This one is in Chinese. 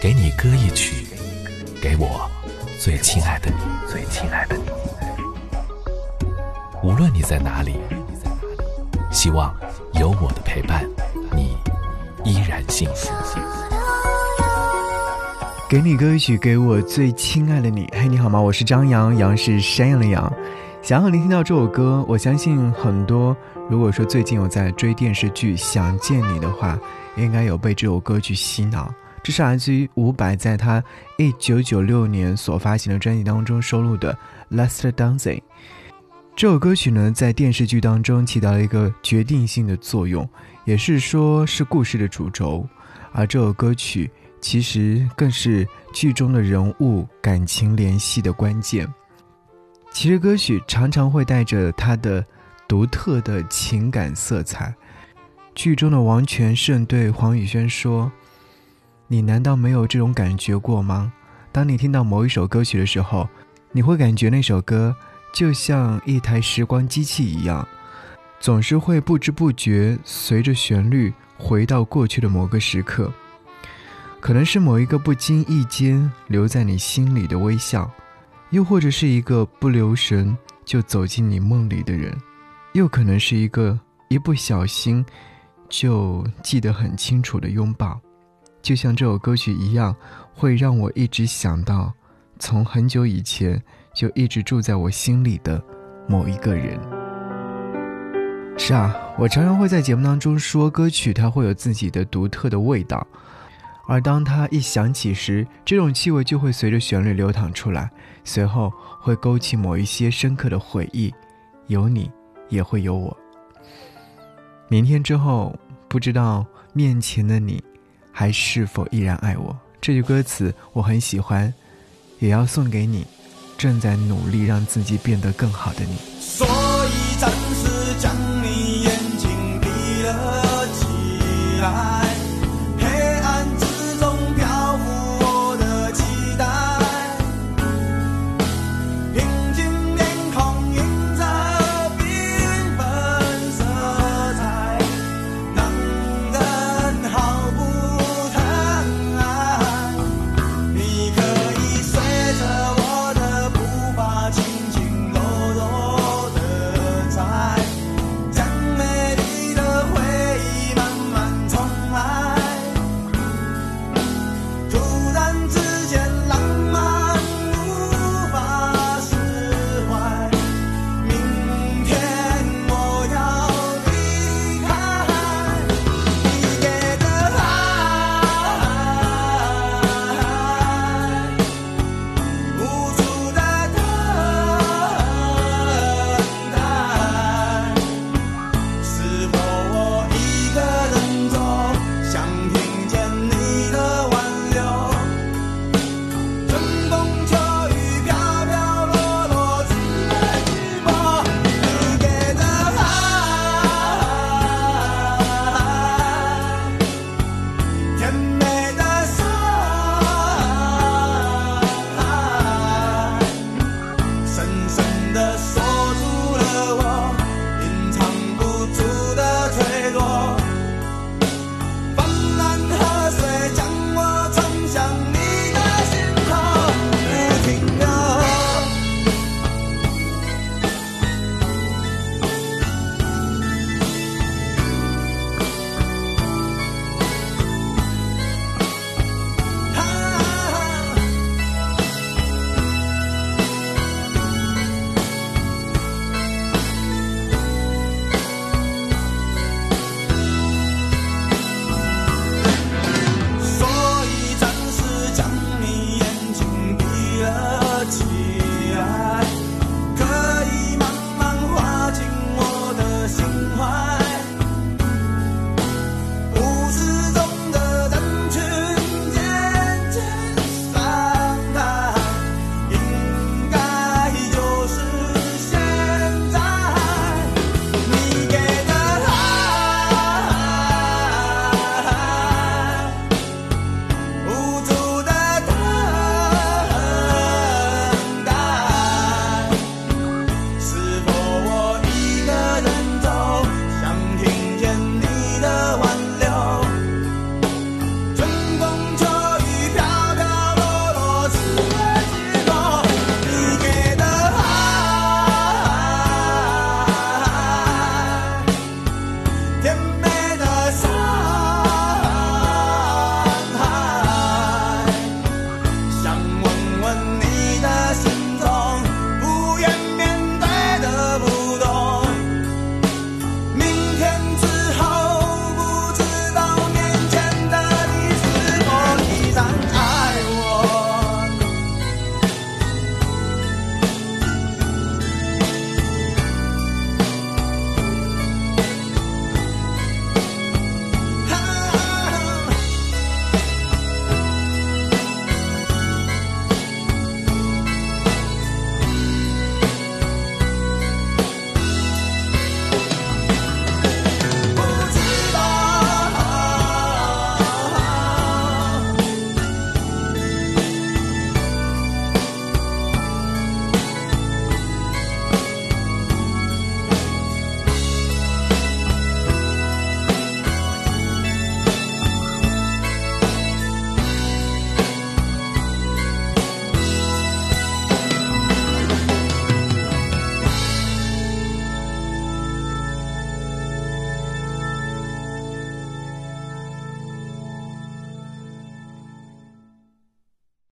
给你歌一曲，给我最亲爱的你，最亲爱的你。无论你在哪里，希望有我的陪伴，你依然幸福。给你歌一曲，给我最亲爱的你。嘿，你好吗？我是张扬，杨是山羊的羊。想要聆听到这首歌，我相信很多。如果说最近有在追电视剧《想见你》的话，应该有被这首歌曲洗脑。这是来自于伍佰在他一九九六年所发行的专辑当中收录的《Last Dancing》。这首歌曲呢，在电视剧当中起到了一个决定性的作用，也是说是故事的主轴。而这首歌曲其实更是剧中的人物感情联系的关键。其实歌曲常常会带着它的独特的情感色彩。剧中的王全胜对黄宇轩说：“你难道没有这种感觉过吗？当你听到某一首歌曲的时候，你会感觉那首歌就像一台时光机器一样，总是会不知不觉随着旋律回到过去的某个时刻。可能是某一个不经意间留在你心里的微笑。”又或者是一个不留神就走进你梦里的人，又可能是一个一不小心就记得很清楚的拥抱，就像这首歌曲一样，会让我一直想到从很久以前就一直住在我心里的某一个人。是啊，我常常会在节目当中说，歌曲它会有自己的独特的味道。而当它一响起时，这种气味就会随着旋律流淌出来，随后会勾起某一些深刻的回忆。有你，也会有我。明天之后，不知道面前的你，还是否依然爱我？这句歌词我很喜欢，也要送给你，正在努力让自己变得更好的你。所以暂时将你眼睛闭了起来。and